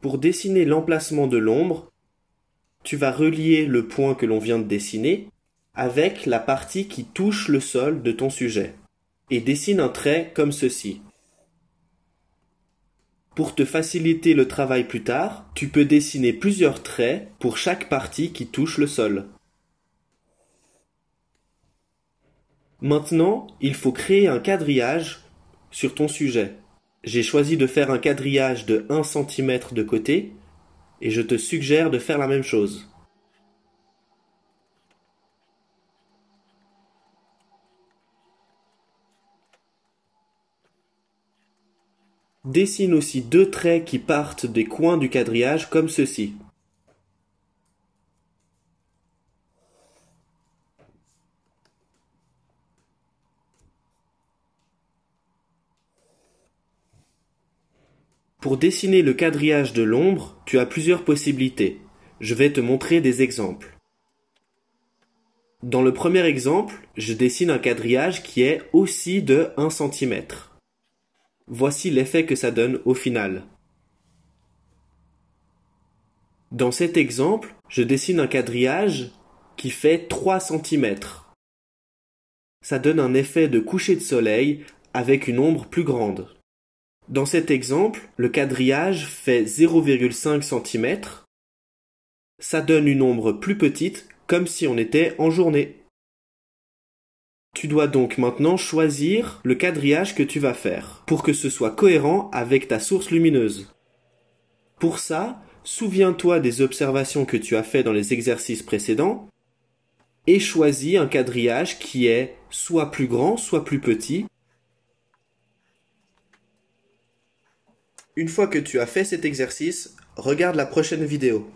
Pour dessiner l'emplacement de l'ombre, tu vas relier le point que l'on vient de dessiner avec la partie qui touche le sol de ton sujet et dessine un trait comme ceci. Pour te faciliter le travail plus tard, tu peux dessiner plusieurs traits pour chaque partie qui touche le sol. Maintenant, il faut créer un quadrillage sur ton sujet. J'ai choisi de faire un quadrillage de 1 cm de côté et je te suggère de faire la même chose. Dessine aussi deux traits qui partent des coins du quadrillage comme ceci. Pour dessiner le quadrillage de l'ombre, tu as plusieurs possibilités. Je vais te montrer des exemples. Dans le premier exemple, je dessine un quadrillage qui est aussi de 1 cm. Voici l'effet que ça donne au final. Dans cet exemple, je dessine un quadrillage qui fait 3 cm. Ça donne un effet de coucher de soleil avec une ombre plus grande. Dans cet exemple, le quadrillage fait 0,5 cm. Ça donne une ombre plus petite comme si on était en journée. Tu dois donc maintenant choisir le quadrillage que tu vas faire pour que ce soit cohérent avec ta source lumineuse. Pour ça, souviens-toi des observations que tu as fait dans les exercices précédents et choisis un quadrillage qui est soit plus grand, soit plus petit. Une fois que tu as fait cet exercice, regarde la prochaine vidéo.